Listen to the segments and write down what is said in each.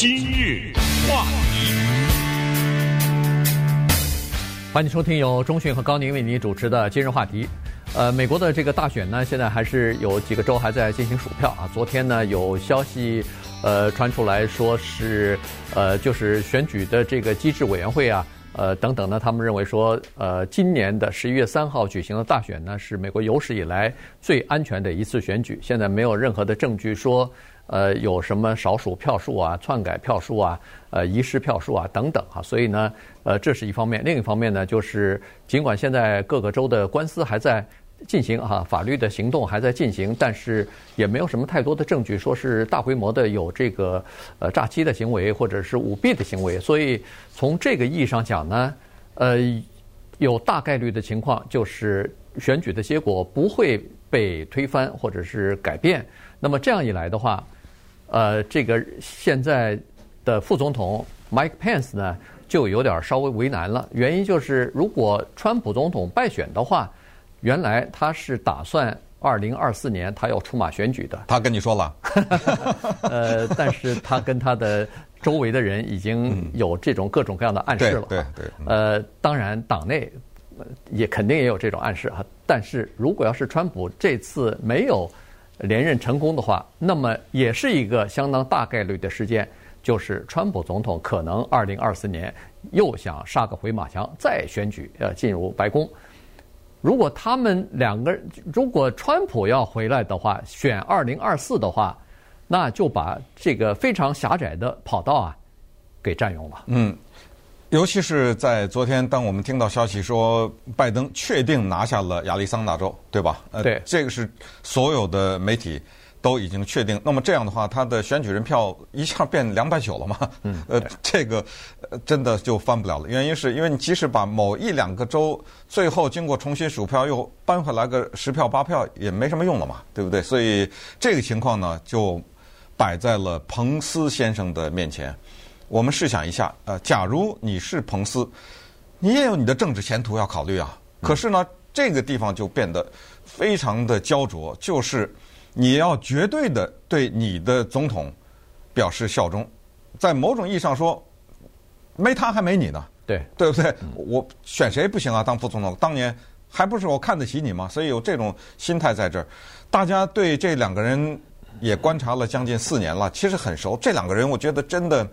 今日话题，欢迎收听由中讯和高宁为您主持的今日话题。呃，美国的这个大选呢，现在还是有几个州还在进行数票啊。昨天呢，有消息呃传出来说是呃，就是选举的这个机制委员会啊。呃，等等呢，他们认为说，呃，今年的十一月三号举行的大选呢，是美国有史以来最安全的一次选举。现在没有任何的证据说，呃，有什么少数票数啊、篡改票数啊、呃，遗失票数啊等等哈。所以呢，呃，这是一方面。另一方面呢，就是尽管现在各个州的官司还在。进行哈，法律的行动还在进行，但是也没有什么太多的证据说是大规模的有这个呃诈欺的行为或者是舞弊的行为，所以从这个意义上讲呢，呃，有大概率的情况就是选举的结果不会被推翻或者是改变。那么这样一来的话，呃，这个现在的副总统 Mike Pence 呢就有点稍微为难了，原因就是如果川普总统败选的话。原来他是打算二零二四年他要出马选举的。他跟你说了，呃，但是他跟他的周围的人已经有这种各种各样的暗示了。对对。呃，当然党内也肯定也有这种暗示啊。但是如果要是川普这次没有连任成功的话，那么也是一个相当大概率的事件，就是川普总统可能二零二四年又想杀个回马枪，再选举呃进入白宫。如果他们两个，如果川普要回来的话，选二零二四的话，那就把这个非常狭窄的跑道啊，给占用了。嗯，尤其是在昨天，当我们听到消息说拜登确定拿下了亚利桑那州，对吧？呃对。呃，这个是所有的媒体。都已经确定，那么这样的话，他的选举人票一下变两百九了嘛？嗯，呃，这个真的就翻不了了。原因是因为你即使把某一两个州最后经过重新数票又搬回来个十票八票，也没什么用了嘛，对不对？所以这个情况呢，就摆在了彭斯先生的面前。我们试想一下，呃，假如你是彭斯，你也有你的政治前途要考虑啊。可是呢，这个地方就变得非常的焦灼，就是。你要绝对的对你的总统表示效忠，在某种意义上说，没他还没你呢，对对不对？我选谁不行啊？当副总统，当年还不是我看得起你吗？所以有这种心态在这儿。大家对这两个人也观察了将近四年了，其实很熟。这两个人，我觉得真的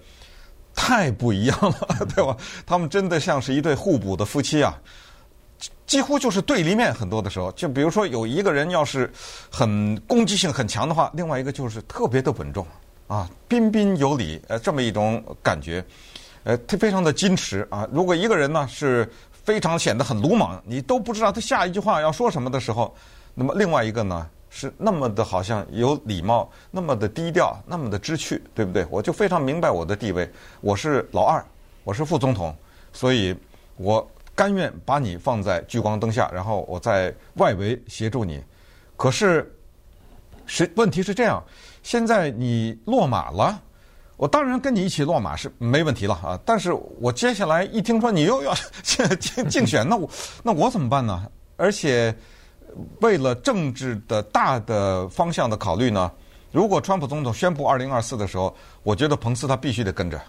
太不一样了，对吧？他们真的像是一对互补的夫妻啊。几乎就是对立面，很多的时候，就比如说有一个人要是很攻击性很强的话，另外一个就是特别的稳重啊，彬彬有礼，呃，这么一种感觉，呃，他非常的矜持啊。如果一个人呢是非常显得很鲁莽，你都不知道他下一句话要说什么的时候，那么另外一个呢是那么的好像有礼貌，那么的低调，那么的知趣，对不对？我就非常明白我的地位，我是老二，我是副总统，所以我。甘愿把你放在聚光灯下，然后我在外围协助你。可是，是问题是这样，现在你落马了，我当然跟你一起落马是没问题了啊。但是我接下来一听说你又要 竞竞选，那我那我怎么办呢？而且为了政治的大的方向的考虑呢，如果川普总统宣布二零二四的时候，我觉得彭斯他必须得跟着，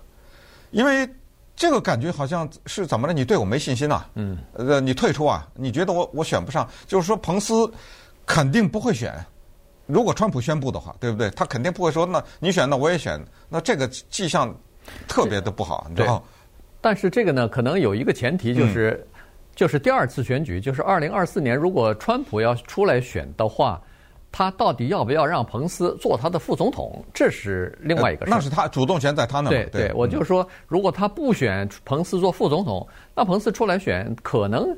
因为。这个感觉好像是怎么了？你对我没信心呐？嗯，呃，你退出啊？你觉得我我选不上？就是说，彭斯肯定不会选。如果川普宣布的话，对不对？他肯定不会说，那你选，那我也选。那这个迹象特别的不好，你知道？但是这个呢，可能有一个前提，就是、嗯、就是第二次选举，就是二零二四年，如果川普要出来选的话。他到底要不要让彭斯做他的副总统？这是另外一个事。那是他主动权在他那儿。对对，我就说，如果他不选彭斯做副总统，那彭斯出来选，可能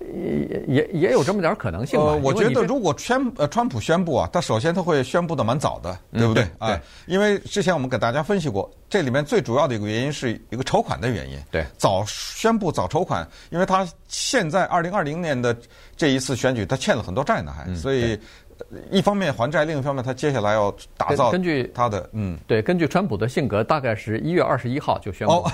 也也也有这么点可能性吧。呃，我觉得如果宣呃川普宣布啊，他首先他会宣布的蛮早的，对不对？嗯、对。因为之前我们给大家分析过，这里面最主要的一个原因是一个筹款的原因。对。早宣布早筹款，因为他现在二零二零年的这一次选举，他欠了很多债呢，还所以。一方面还债，另一方面他接下来要打造根据他的嗯，对，根据川普的性格，大概是一月二十一号就宣布哦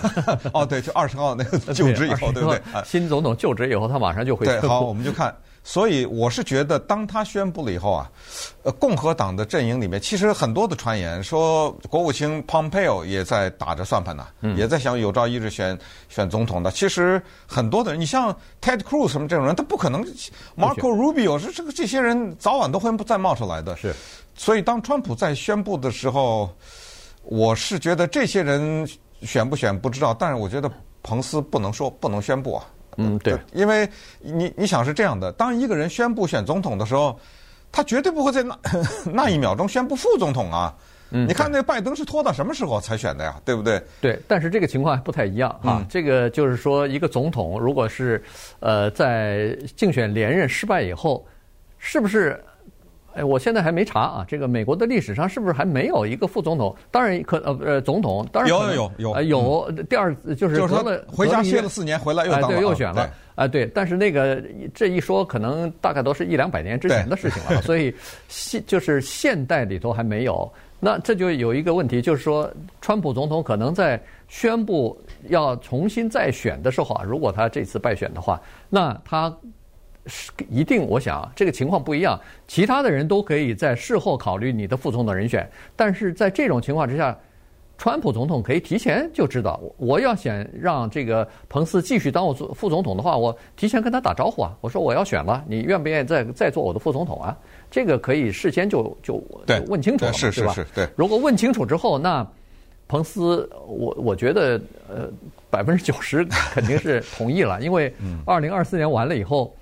哦，对，就二十号那个 就职以后，对不对？新总统就职以后，他马上就会对。好，我们就看，所以我是觉得，当他宣布了以后啊，呃，共和党的阵营里面其实很多的传言说，国务卿 Pompeo 也在打着算盘呢，嗯、也在想有朝一日选选总统的。其实很多的人，你像 Ted Cruz 什么这种人，他不可能。Marco Rubio 是这个这些人早晚都会再冒出来的。是，所以当川普在宣布的时候，我是觉得这些人选不选不知道，但是我觉得彭斯不能说不能宣布啊。嗯，对，因为你你想是这样的，当一个人宣布选总统的时候，他绝对不会在那 那一秒钟宣布副总统啊。嗯，你看那拜登是拖到什么时候才选的呀？对不对？对，但是这个情况还不太一样啊。嗯，这个就是说，一个总统如果是呃在竞选连任失败以后，是不是？哎，我现在还没查啊。这个美国的历史上是不是还没有一个副总统？当然可呃呃，总统当然有有有有有第二就是就是说回家歇了四年回来又当了对又选了啊对，但是那个这一说可能大概都是一两百年之前的事情了，所以现就是现代里头还没有。那这就有一个问题，就是说川普总统可能在宣布要重新再选的时候啊，如果他这次败选的话，那他。是一定，我想这个情况不一样。其他的人都可以在事后考虑你的副总统人选，但是在这种情况之下，川普总统可以提前就知道，我要想让这个彭斯继续当我做副总统的话，我提前跟他打招呼啊，我说我要选了，你愿不愿意再再做我的副总统啊？这个可以事先就就问清楚了，是是是，对。如果问清楚之后，那彭斯，我我觉得呃百分之九十 肯定是同意了，因为二零二四年完了以后。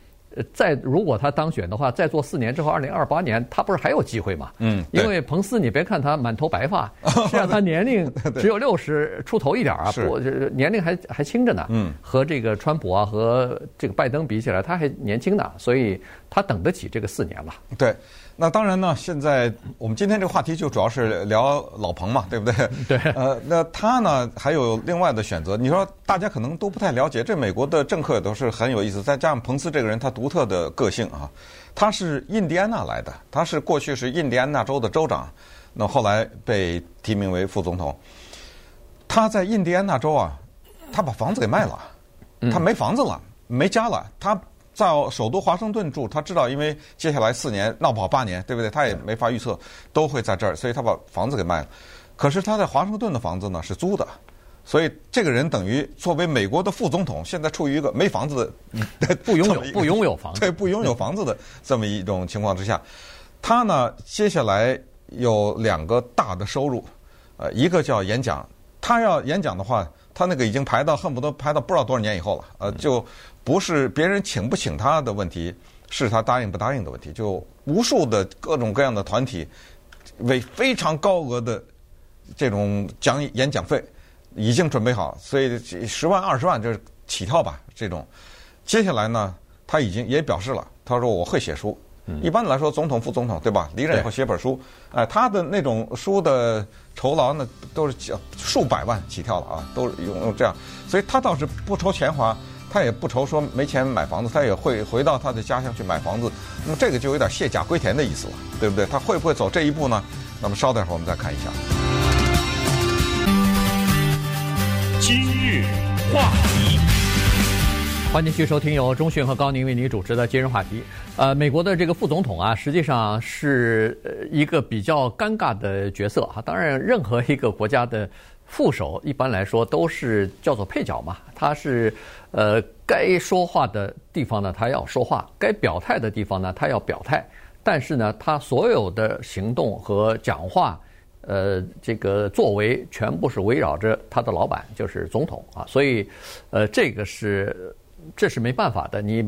再如果他当选的话，再做四年之后，二零二八年他不是还有机会吗？嗯，因为彭斯，你别看他满头白发，实际上他年龄 只有六十出头一点啊，不，年龄还还轻着呢。嗯，和这个川普啊和这个拜登比起来，他还年轻呢，所以他等得起这个四年吧。对。那当然呢，现在我们今天这个话题就主要是聊老彭嘛，对不对？对。呃，那他呢还有另外的选择。你说大家可能都不太了解，这美国的政客都是很有意思。再加上彭斯这个人他独特的个性啊，他是印第安纳来的，他是过去是印第安纳州的州长，那后来被提名为副总统。他在印第安纳州啊，他把房子给卖了，他没房子了，没家了，他。在首都华盛顿住，他知道，因为接下来四年闹不好八年，对不对？他也没法预测都会在这儿，所以他把房子给卖了。可是他在华盛顿的房子呢是租的，所以这个人等于作为美国的副总统，现在处于一个没房子的不 拥有不拥有房子对不拥有房子的这么一种情况之下，他呢接下来有两个大的收入，呃，一个叫演讲，他要演讲的话，他那个已经排到恨不得排到不知道多少年以后了，呃，就。不是别人请不请他的问题，是他答应不答应的问题。就无数的各种各样的团体，为非常高额的这种讲演讲费已经准备好，所以十万二十万就是起跳吧。这种接下来呢，他已经也表示了，他说我会写书。一般来说，总统、副总统对吧？离任以后写本书，哎，他的那种书的酬劳呢，都是数百万起跳了啊，都是用用这样，所以他倒是不愁钱花。他也不愁说没钱买房子，他也会回到他的家乡去买房子。那么这个就有点卸甲归田的意思了，对不对？他会不会走这一步呢？那么稍等会儿我们再看一下。今日话题，欢迎继续收听由中讯和高宁为您主持的今日话题。呃，美国的这个副总统啊，实际上是一个比较尴尬的角色啊。当然，任何一个国家的。副手一般来说都是叫做配角嘛，他是呃该说话的地方呢，他要说话；该表态的地方呢，他要表态。但是呢，他所有的行动和讲话，呃，这个作为全部是围绕着他的老板，就是总统啊。所以，呃，这个是这是没办法的。你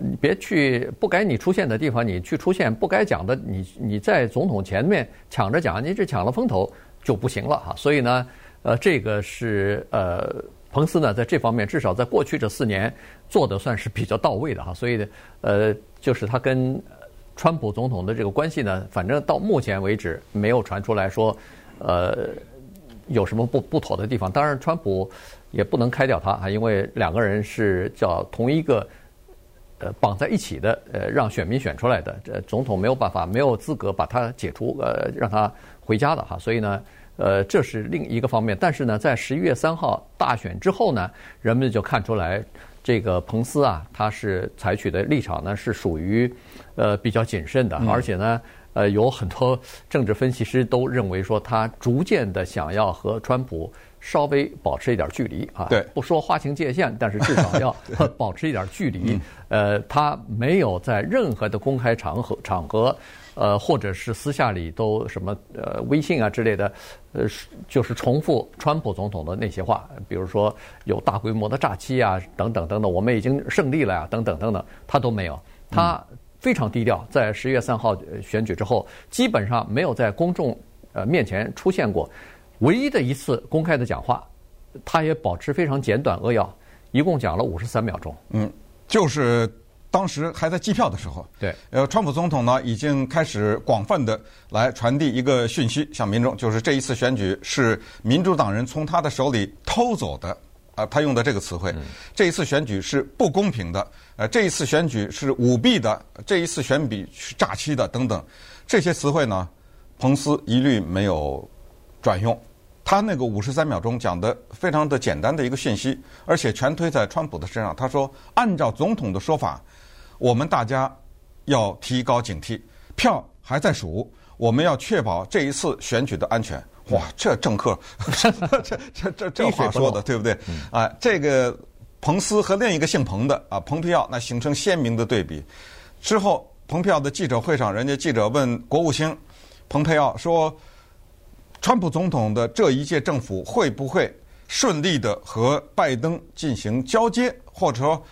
你别去不该你出现的地方，你去出现；不该讲的，你你在总统前面抢着讲，你这抢了风头就不行了哈。所以呢。呃，这个是呃，彭斯呢，在这方面至少在过去这四年做的算是比较到位的哈，所以呢呃，就是他跟川普总统的这个关系呢，反正到目前为止没有传出来说，呃，有什么不不妥的地方。当然，川普也不能开掉他啊，因为两个人是叫同一个呃绑在一起的，呃，让选民选出来的，这总统没有办法，没有资格把他解除，呃，让他回家的哈，所以呢。呃，这是另一个方面，但是呢，在十一月三号大选之后呢，人们就看出来，这个彭斯啊，他是采取的立场呢是属于呃比较谨慎的，而且呢。呃，有很多政治分析师都认为说，他逐渐的想要和川普稍微保持一点距离啊。对，不说划清界限，但是至少要 保持一点距离。呃，他没有在任何的公开场合场合，呃，或者是私下里都什么呃微信啊之类的，呃，就是重复川普总统的那些话，比如说有大规模的诈欺啊，等等等等，我们已经胜利了呀，等等等等，他都没有。他。非常低调，在十月三号选举之后，基本上没有在公众呃面前出现过。唯一的一次公开的讲话，他也保持非常简短扼要，一共讲了五十三秒钟。嗯，就是当时还在计票的时候。对。呃，川普总统呢已经开始广泛的来传递一个讯息，向民众，就是这一次选举是民主党人从他的手里偷走的。啊，他用的这个词汇，这一次选举是不公平的，呃，这一次选举是舞弊的，这一次选举是诈欺的，等等，这些词汇呢，彭斯一律没有转用。他那个五十三秒钟讲的非常的简单的一个信息，而且全推在川普的身上。他说，按照总统的说法，我们大家要提高警惕，票还在数，我们要确保这一次选举的安全。哇，这政客，这这这这话说的对不对？啊，这个彭斯和另一个姓彭的啊，蓬佩奥，那形成鲜明的对比。之后，蓬佩奥的记者会上，人家记者问国务卿蓬佩奥说：“川普总统的这一届政府会不会顺利的和拜登进行交接，或者说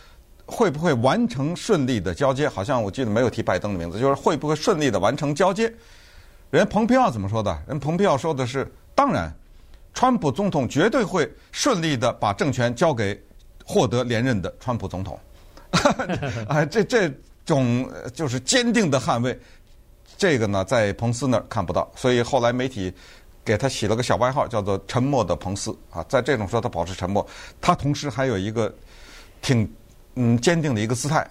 会不会完成顺利的交接？”好像我记得没有提拜登的名字，就是会不会顺利的完成交接。人蓬佩奥怎么说的？人蓬佩奥说的是：“当然，川普总统绝对会顺利的把政权交给获得连任的川普总统。”啊，这这种就是坚定的捍卫，这个呢，在彭斯那儿看不到，所以后来媒体给他起了个小外号，叫做“沉默的彭斯”。啊，在这种时候他保持沉默，他同时还有一个挺嗯坚定的一个姿态，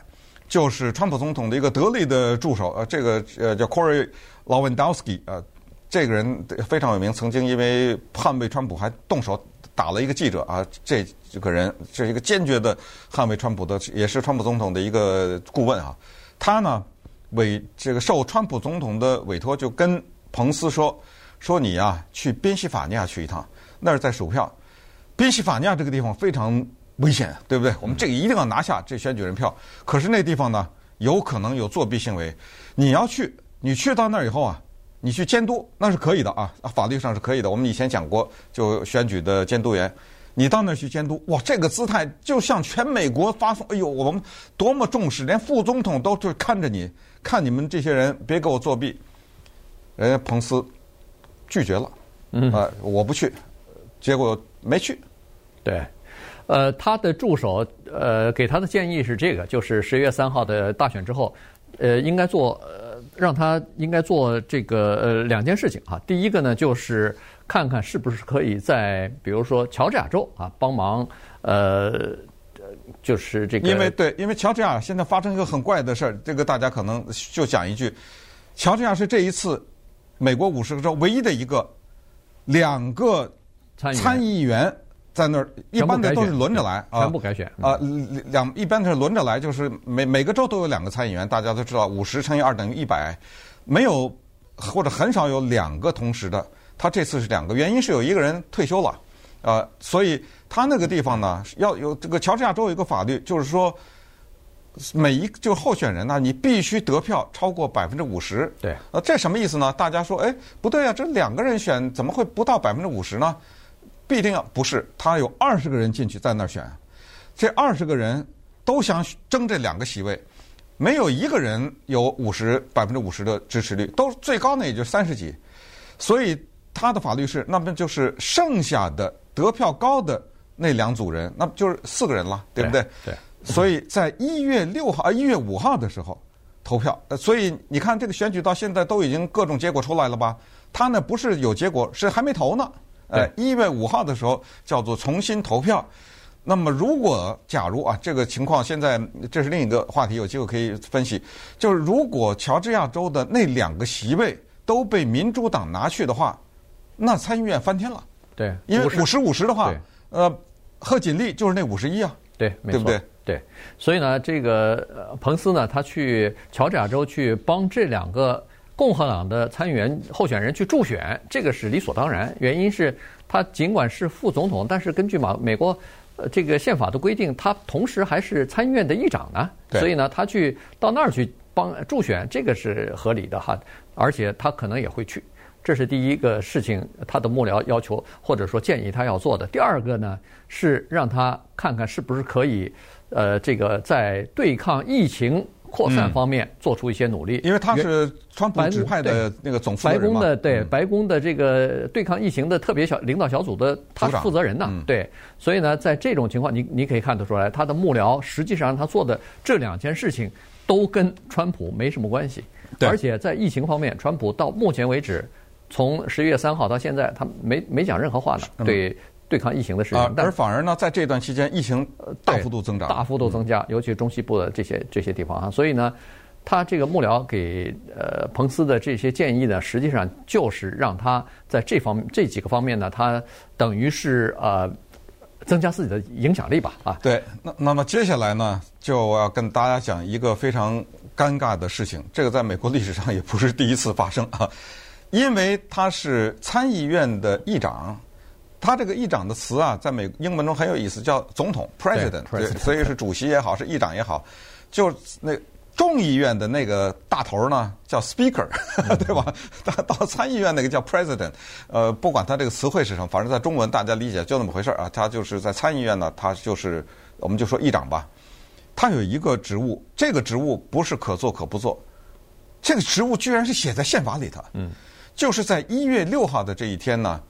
就是川普总统的一个得力的助手，呃，这个呃叫 Corey。Lawendowski 啊，这个人非常有名，曾经因为捍卫川普还动手打了一个记者啊。这这个人是一个坚决的捍卫川普的，也是川普总统的一个顾问啊。他呢委这个受川普总统的委托，就跟彭斯说说你啊去宾夕法尼亚去一趟，那儿在数票。宾夕法尼亚这个地方非常危险，对不对？我们这个一定要拿下这选举人票。可是那地方呢有可能有作弊行为，你要去。你去到那儿以后啊，你去监督那是可以的啊，法律上是可以的。我们以前讲过，就选举的监督员，你到那儿去监督，哇，这个姿态就向全美国发送，哎呦，我们多么重视，连副总统都就看着你，看你们这些人别给我作弊。人家彭斯拒绝了，嗯，呃，我不去，结果没去。对，呃，他的助手呃给他的建议是这个，就是十月三号的大选之后，呃，应该做呃。让他应该做这个呃两件事情啊，第一个呢就是看看是不是可以在比如说乔治亚州啊帮忙呃就是这个，因为对，因为乔治亚现在发生一个很怪的事儿，这个大家可能就讲一句，乔治亚是这一次美国五十个州唯一的一个两个参议员。在那儿，一般的都是轮着来啊，全部改选啊，两一般是轮着来，就是每每个州都有两个参议员。大家都知道，五十乘以二等于一百，没有或者很少有两个同时的。他这次是两个，原因是有一个人退休了，啊，所以他那个地方呢，要有这个乔治亚州有一个法律，就是说每一就是候选人呢，你必须得票超过百分之五十。对，呃，这什么意思呢？大家说，哎，不对啊，这两个人选怎么会不到百分之五十呢？必定要不是，他有二十个人进去在那儿选，这二十个人都想争这两个席位，没有一个人有五十百分之五十的支持率，都最高呢也就三十几，所以他的法律是，那么就是剩下的得票高的那两组人，那就是四个人了，对不对？对。所以在一月六号啊，一月五号的时候投票，所以你看这个选举到现在都已经各种结果出来了吧？他呢不是有结果，是还没投呢。呃，一月五号的时候叫做重新投票。那么，如果假如啊，这个情况现在这是另一个话题，有机会可以分析。就是如果乔治亚州的那两个席位都被民主党拿去的话，那参议院翻天了。对，因为五十五十的话，呃，贺锦丽就是那五十一啊。对，对不对？对，所以呢，这个呃，彭斯呢，他去乔治亚州去帮这两个共和党的参议员候选人去助选，这个是理所当然。原因是他尽管是副总统，但是根据马美国呃这个宪法的规定，他同时还是参议院的议长呢。所以呢，他去到那儿去帮助选，这个是合理的哈。而且他可能也会去。这是第一个事情，他的幕僚要求或者说建议他要做的。第二个呢，是让他看看是不是可以，呃，这个在对抗疫情扩散方面做出一些努力。嗯、因为他是川普指派的那个总负责人嘛。白宫的对、嗯、白宫的这个对抗疫情的特别小领导小组的他是负责人呢。嗯、对，所以呢，在这种情况，你你可以看得出来，他的幕僚实际上他做的这两件事情都跟川普没什么关系。而且在疫情方面，川普到目前为止。从十一月三号到现在，他没没讲任何话呢。对对抗疫情的事情，而反而呢，在这段期间，疫情大幅度增长，大幅度增加，尤其中西部的这些这些地方啊。所以呢，他这个幕僚给呃彭斯的这些建议呢，实际上就是让他在这方面这几个方面呢，他等于是呃增加自己的影响力吧啊。对，那那么接下来呢，就要跟大家讲一个非常尴尬的事情，这个在美国历史上也不是第一次发生啊。因为他是参议院的议长，他这个议长的词啊，在美英文中很有意思，叫总统 （president），对，所以是主席也好，是议长也好，就那众议院的那个大头呢，叫 speaker，对吧？到到参议院那个叫 president，呃，不管他这个词汇是什么，反正在中文大家理解就那么回事啊。他就是在参议院呢，他就是我们就说议长吧，他有一个职务，这个职务不是可做可不做，这个职务居然是写在宪法里头。嗯。就是在一月六号的这一天呢，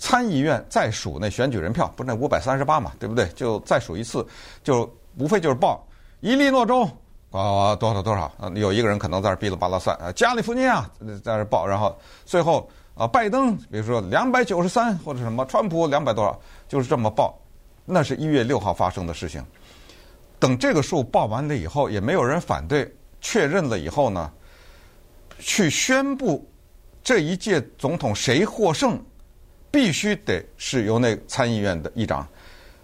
参议院再数那选举人票，不是那五百三十八嘛，对不对？就再数一次，就无非就是报伊利诺州啊多少多少，啊有一个人可能在这哔哩吧啦算啊，加利福尼亚在这报，然后最后啊拜登，比如说两百九十三或者什么，川普两百多少，就是这么报。那是一月六号发生的事情。等这个数报完了以后，也没有人反对，确认了以后呢，去宣布。这一届总统谁获胜，必须得是由那参议院的议长，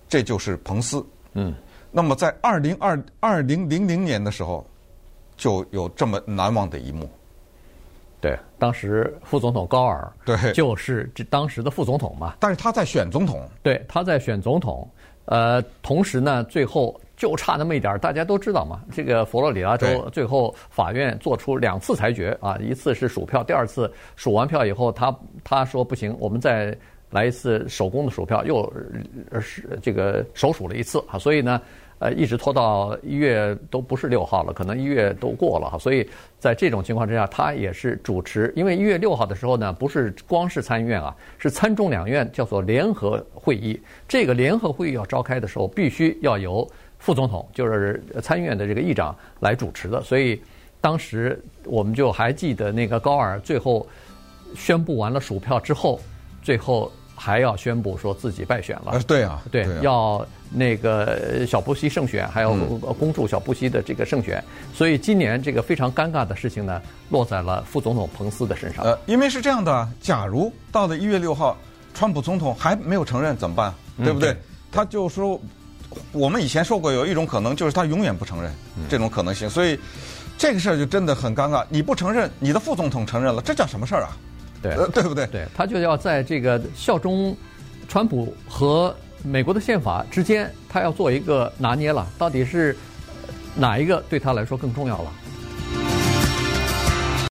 这就是彭斯。嗯，那么在二零二二零零零年的时候，就有这么难忘的一幕。对，当时副总统高尔，对，就是这当时的副总统嘛。但是他在选总统，对，他在选总统。呃，同时呢，最后。就差那么一点儿，大家都知道嘛。这个佛罗里达州最后法院做出两次裁决啊，一次是数票，第二次数完票以后，他他说不行，我们再来一次手工的数票，又是这个手数了一次啊。所以呢，呃，一直拖到一月都不是六号了，可能一月都过了哈。所以在这种情况之下，他也是主持，因为一月六号的时候呢，不是光是参议院啊，是参众两院叫做联合会议。这个联合会议要召开的时候，必须要由副总统就是参议院的这个议长来主持的，所以当时我们就还记得那个高尔最后宣布完了数票之后，最后还要宣布说自己败选了。对啊，对，要那个小布希胜选，还要恭祝小布希的这个胜选。所以今年这个非常尴尬的事情呢，落在了副总统彭斯的身上。呃，因为是这样的，假如到了一月六号，川普总统还没有承认怎么办？对不对？他就说。我们以前说过，有一种可能就是他永远不承认这种可能性，所以这个事儿就真的很尴尬。你不承认，你的副总统承认了，这叫什么事儿啊？对，对不对？对，他就要在这个效忠川普和美国的宪法之间，他要做一个拿捏了，到底是哪一个对他来说更重要了？